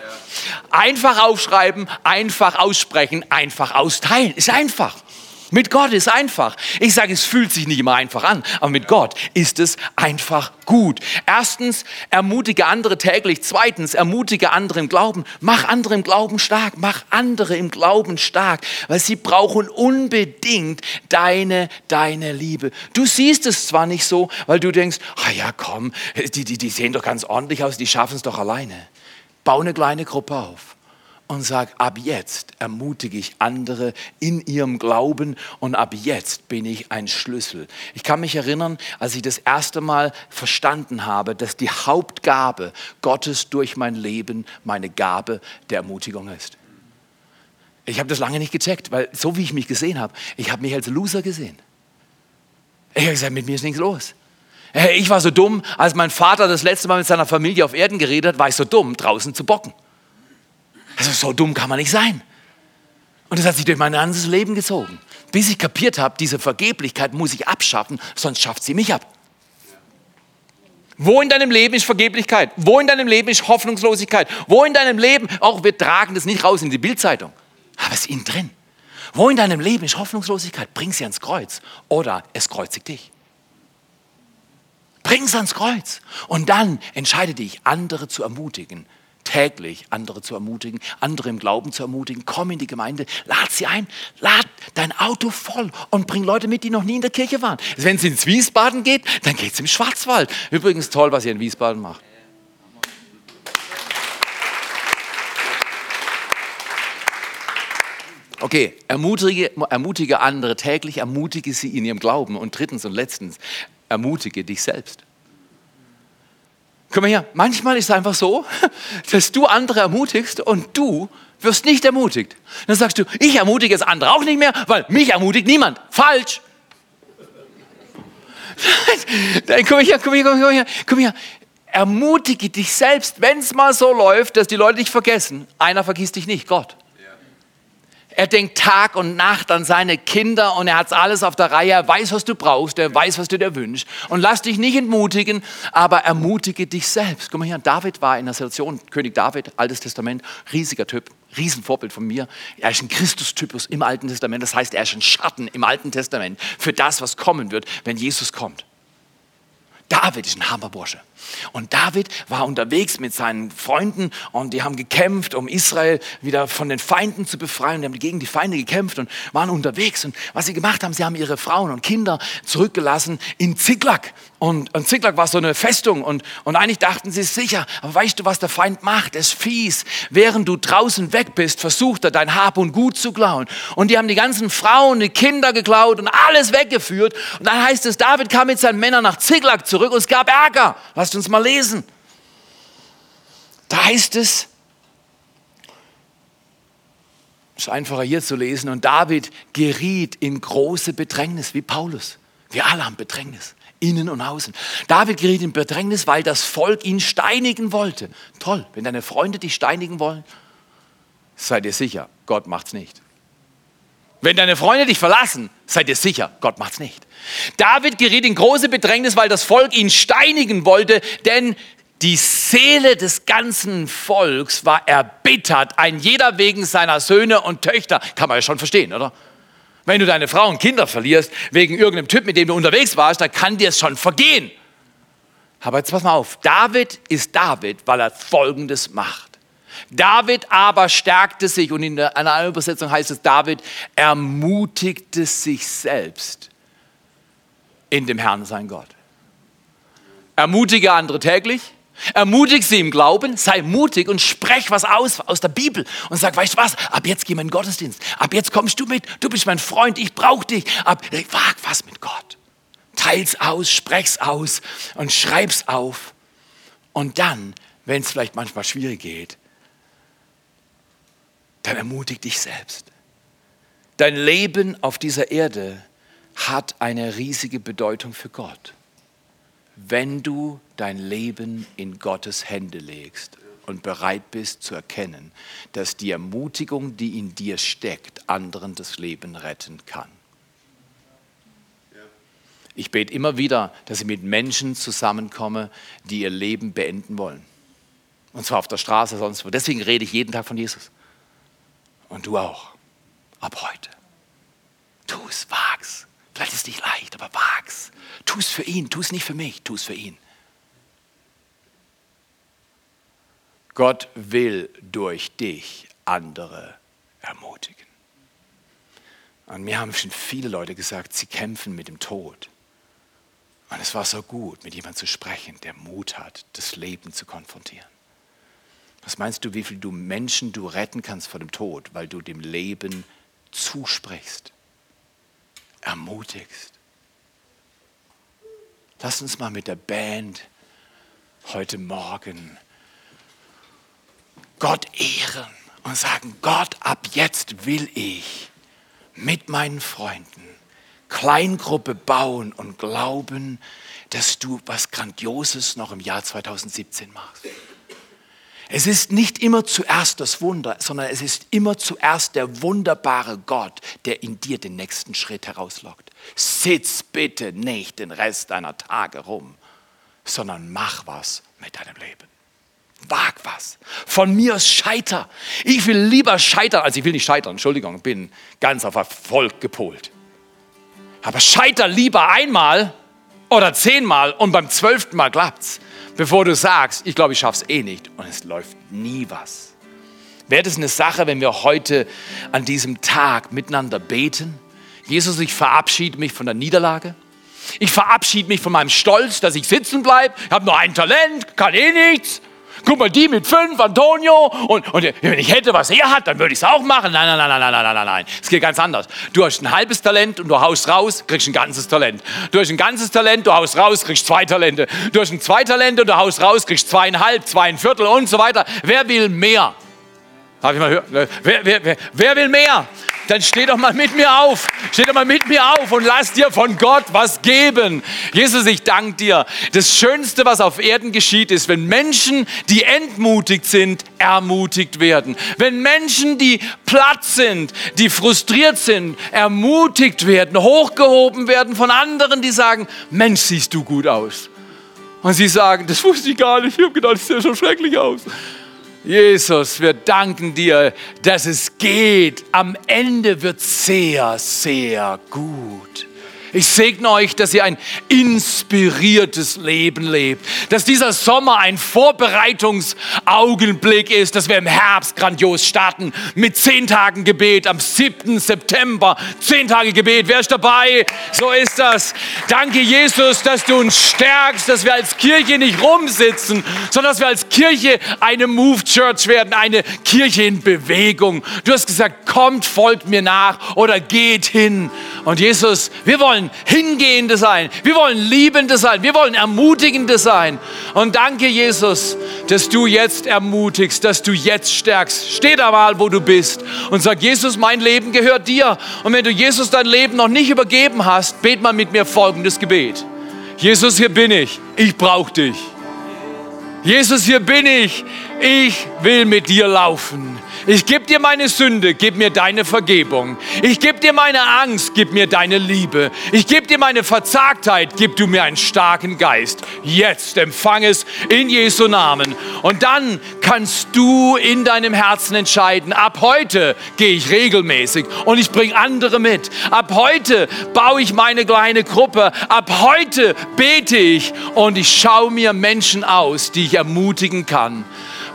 Einfach aufschreiben, einfach aussprechen, einfach austeilen. Ist einfach. Mit Gott ist einfach. Ich sage, es fühlt sich nicht immer einfach an, aber mit Gott ist es einfach gut. Erstens, ermutige andere täglich. Zweitens, ermutige andere im Glauben. Mach andere im Glauben stark. Mach andere im Glauben stark, weil sie brauchen unbedingt deine, deine Liebe. Du siehst es zwar nicht so, weil du denkst, ah ja, komm, die, die, die sehen doch ganz ordentlich aus, die schaffen es doch alleine. Bau eine kleine Gruppe auf und sag, ab jetzt ermutige ich andere in ihrem Glauben und ab jetzt bin ich ein Schlüssel. Ich kann mich erinnern, als ich das erste Mal verstanden habe, dass die Hauptgabe Gottes durch mein Leben meine Gabe der Ermutigung ist. Ich habe das lange nicht gecheckt, weil so wie ich mich gesehen habe, ich habe mich als Loser gesehen. Ich habe gesagt, mit mir ist nichts los. Ich war so dumm, als mein Vater das letzte Mal mit seiner Familie auf Erden geredet hat, war ich so dumm, draußen zu bocken. Also so dumm kann man nicht sein. Und das hat sich durch mein ganzes Leben gezogen. Bis ich kapiert habe, diese Vergeblichkeit muss ich abschaffen, sonst schafft sie mich ab. Wo in deinem Leben ist Vergeblichkeit? Wo in deinem Leben ist Hoffnungslosigkeit? Wo in deinem Leben, auch wir tragen das nicht raus in die Bildzeitung, aber es ist innen drin. Wo in deinem Leben ist Hoffnungslosigkeit? Bring sie ans Kreuz oder es kreuzigt dich. Bring es ans Kreuz. Und dann entscheide dich, andere zu ermutigen, täglich andere zu ermutigen, andere im Glauben zu ermutigen. Komm in die Gemeinde, lad sie ein, lad dein Auto voll und bring Leute mit, die noch nie in der Kirche waren. Wenn es ins Wiesbaden geht, dann geht es im Schwarzwald. Übrigens toll, was ihr in Wiesbaden macht. Okay, ermutige, ermutige andere täglich, ermutige sie in ihrem Glauben. Und drittens und letztens, ermutige dich selbst. Guck mal her, manchmal ist es einfach so, dass du andere ermutigst und du wirst nicht ermutigt. Dann sagst du, ich ermutige jetzt andere auch nicht mehr, weil mich ermutigt niemand. Falsch. Dann komm her, komm her, komm her, komm her. Ermutige dich selbst, wenn es mal so läuft, dass die Leute dich vergessen. Einer vergisst dich nicht, Gott. Er denkt Tag und Nacht an seine Kinder und er hat alles auf der Reihe. Er weiß, was du brauchst, er weiß, was du dir wünschst. Und lass dich nicht entmutigen, aber ermutige dich selbst. Guck mal hier, David war in der Situation, König David, Altes Testament, riesiger Typ, Riesenvorbild von mir. Er ist ein Christustypus im Alten Testament, das heißt, er ist ein Schatten im Alten Testament für das, was kommen wird, wenn Jesus kommt. David ist ein Hammerbursche. Und David war unterwegs mit seinen Freunden und die haben gekämpft, um Israel wieder von den Feinden zu befreien. Die haben gegen die Feinde gekämpft und waren unterwegs. Und was sie gemacht haben, sie haben ihre Frauen und Kinder zurückgelassen in Ziklag. Und, und Ziklag war so eine Festung und, und eigentlich dachten sie sicher. Aber weißt du, was der Feind macht? Ist fies. Während du draußen weg bist, versucht er dein Hab und Gut zu klauen. Und die haben die ganzen Frauen, die Kinder geklaut und alles weggeführt. Und dann heißt es, David kam mit seinen Männern nach Ziklag zurück und es gab Ärger. Lasst uns mal lesen. Da heißt es, ist einfacher hier zu lesen, und David geriet in große Bedrängnis, wie Paulus. Wir alle haben Bedrängnis, innen und außen. David geriet in Bedrängnis, weil das Volk ihn steinigen wollte. Toll, wenn deine Freunde dich steinigen wollen, seid ihr sicher, Gott macht's nicht. Wenn deine Freunde dich verlassen, seid ihr sicher, Gott macht's nicht. David geriet in große Bedrängnis, weil das Volk ihn steinigen wollte, denn die Seele des ganzen Volks war erbittert, ein jeder wegen seiner Söhne und Töchter. Kann man ja schon verstehen, oder? Wenn du deine Frau und Kinder verlierst, wegen irgendeinem Typ, mit dem du unterwegs warst, dann kann dir es schon vergehen. Aber jetzt pass mal auf, David ist David, weil er Folgendes macht. David aber stärkte sich und in einer anderen Übersetzung heißt es, David ermutigte sich selbst in dem Herrn, sein Gott. Ermutige andere täglich, Ermutig sie im Glauben, sei mutig und sprech was aus aus der Bibel und sag, weißt du was, ab jetzt gehen wir in den Gottesdienst, ab jetzt kommst du mit, du bist mein Freund, ich brauche dich, ab, wag was mit Gott. Teils aus, sprech's aus und schreib's auf. Und dann, wenn es vielleicht manchmal schwierig geht, dann ermutig dich selbst. Dein Leben auf dieser Erde hat eine riesige Bedeutung für Gott wenn du dein Leben in Gottes Hände legst und bereit bist zu erkennen, dass die Ermutigung, die in dir steckt, anderen das Leben retten kann. Ich bete immer wieder, dass ich mit Menschen zusammenkomme, die ihr Leben beenden wollen. Und zwar auf der Straße, sonst wo. Deswegen rede ich jeden Tag von Jesus. Und du auch. Ab heute. Tu es, wag's. Vielleicht ist es nicht leicht, aber wag's. Tu es für ihn, tu es nicht für mich, tu es für ihn. Gott will durch dich andere ermutigen. Und mir haben schon viele Leute gesagt, sie kämpfen mit dem Tod. Und es war so gut, mit jemandem zu sprechen, der Mut hat, das Leben zu konfrontieren. Was meinst du, wie viel du Menschen du retten kannst vor dem Tod, weil du dem Leben zusprichst? ermutigst. Lass uns mal mit der Band heute Morgen Gott ehren und sagen, Gott, ab jetzt will ich mit meinen Freunden Kleingruppe bauen und glauben, dass du was Grandioses noch im Jahr 2017 machst. Es ist nicht immer zuerst das Wunder, sondern es ist immer zuerst der wunderbare Gott, der in dir den nächsten Schritt herauslockt. Sitz bitte nicht den Rest deiner Tage rum, sondern mach was mit deinem Leben. Wag was. Von mir aus scheiter. Ich will lieber scheitern, als ich will nicht scheitern. Entschuldigung, bin ganz auf Erfolg gepolt. Aber scheiter lieber einmal oder zehnmal und beim zwölften Mal klappt's bevor du sagst, ich glaube, ich schaffe es eh nicht und es läuft nie was. Wäre das eine Sache, wenn wir heute an diesem Tag miteinander beten? Jesus, ich verabschiede mich von der Niederlage. Ich verabschiede mich von meinem Stolz, dass ich sitzen bleibe. Ich habe nur ein Talent, kann eh nichts. Guck mal, die mit fünf, Antonio. Und, und wenn ich hätte, was er hat, dann würde ich es auch machen. Nein, nein, nein, nein, nein, nein, nein, nein. Es geht ganz anders. Du hast ein halbes Talent und du haust raus, kriegst ein ganzes Talent. Du hast ein ganzes Talent, du haust raus, kriegst zwei Talente. Du hast ein zwei Talente und du haust raus, kriegst zweieinhalb, zweieinviertel und so weiter. Wer will mehr? Darf ich mal hören? Wer, wer, wer, wer will mehr? Dann steh doch mal mit mir auf. Steh doch mal mit mir auf und lass dir von Gott was geben. Jesus, ich danke dir. Das Schönste, was auf Erden geschieht, ist, wenn Menschen, die entmutigt sind, ermutigt werden. Wenn Menschen, die platt sind, die frustriert sind, ermutigt werden, hochgehoben werden von anderen, die sagen, Mensch, siehst du gut aus. Und sie sagen, das wusste ich gar nicht. Ich habe gedacht, sieht ja schon schrecklich aus. Jesus, wir danken dir, dass es geht. Am Ende wird sehr, sehr gut. Ich segne euch, dass ihr ein inspiriertes Leben lebt. Dass dieser Sommer ein Vorbereitungsaugenblick ist, dass wir im Herbst grandios starten mit zehn Tagen Gebet am 7. September. Zehn Tage Gebet. Wer ist dabei? So ist das. Danke, Jesus, dass du uns stärkst, dass wir als Kirche nicht rumsitzen, sondern dass wir als Kirche eine Move Church werden, eine Kirche in Bewegung. Du hast gesagt, kommt, folgt mir nach oder geht hin. Und Jesus, wir wollen Hingehende sein. Wir wollen Liebende sein. Wir wollen Ermutigende sein. Und danke, Jesus, dass du jetzt ermutigst, dass du jetzt stärkst. Steh da mal, wo du bist und sag, Jesus, mein Leben gehört dir. Und wenn du Jesus dein Leben noch nicht übergeben hast, bet mal mit mir folgendes Gebet. Jesus, hier bin ich. Ich brauche dich. Jesus, hier bin ich. Ich will mit dir laufen. Ich gebe dir meine Sünde, gib mir deine Vergebung. Ich gebe dir meine Angst, gib mir deine Liebe. Ich gebe dir meine Verzagtheit, gib du mir einen starken Geist. Jetzt empfang es in Jesu Namen. Und dann kannst du in deinem Herzen entscheiden, ab heute gehe ich regelmäßig und ich bringe andere mit. Ab heute baue ich meine kleine Gruppe. Ab heute bete ich und ich schaue mir Menschen aus, die ich ermutigen kann.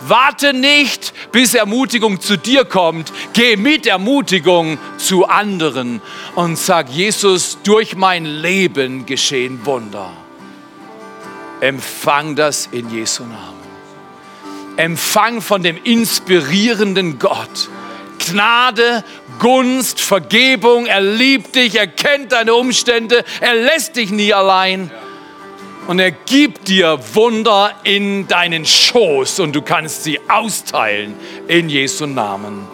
Warte nicht, bis Ermutigung zu dir kommt. Geh mit Ermutigung zu anderen und sag, Jesus, durch mein Leben geschehen Wunder. Empfang das in Jesu Namen. Empfang von dem inspirierenden Gott. Gnade, Gunst, Vergebung, er liebt dich, er kennt deine Umstände, er lässt dich nie allein und er gibt dir Wunder in deinen Schoß und du kannst sie austeilen in Jesu Namen.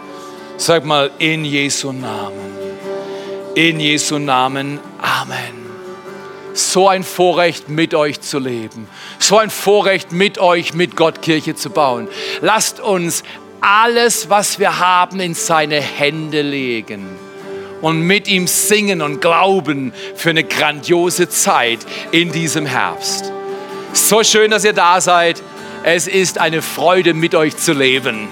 Sag mal, in Jesu Namen. In Jesu Namen. Amen. So ein Vorrecht, mit euch zu leben. So ein Vorrecht, mit euch, mit Gott Kirche zu bauen. Lasst uns alles, was wir haben, in seine Hände legen und mit ihm singen und glauben für eine grandiose Zeit in diesem Herbst. So schön, dass ihr da seid. Es ist eine Freude, mit euch zu leben.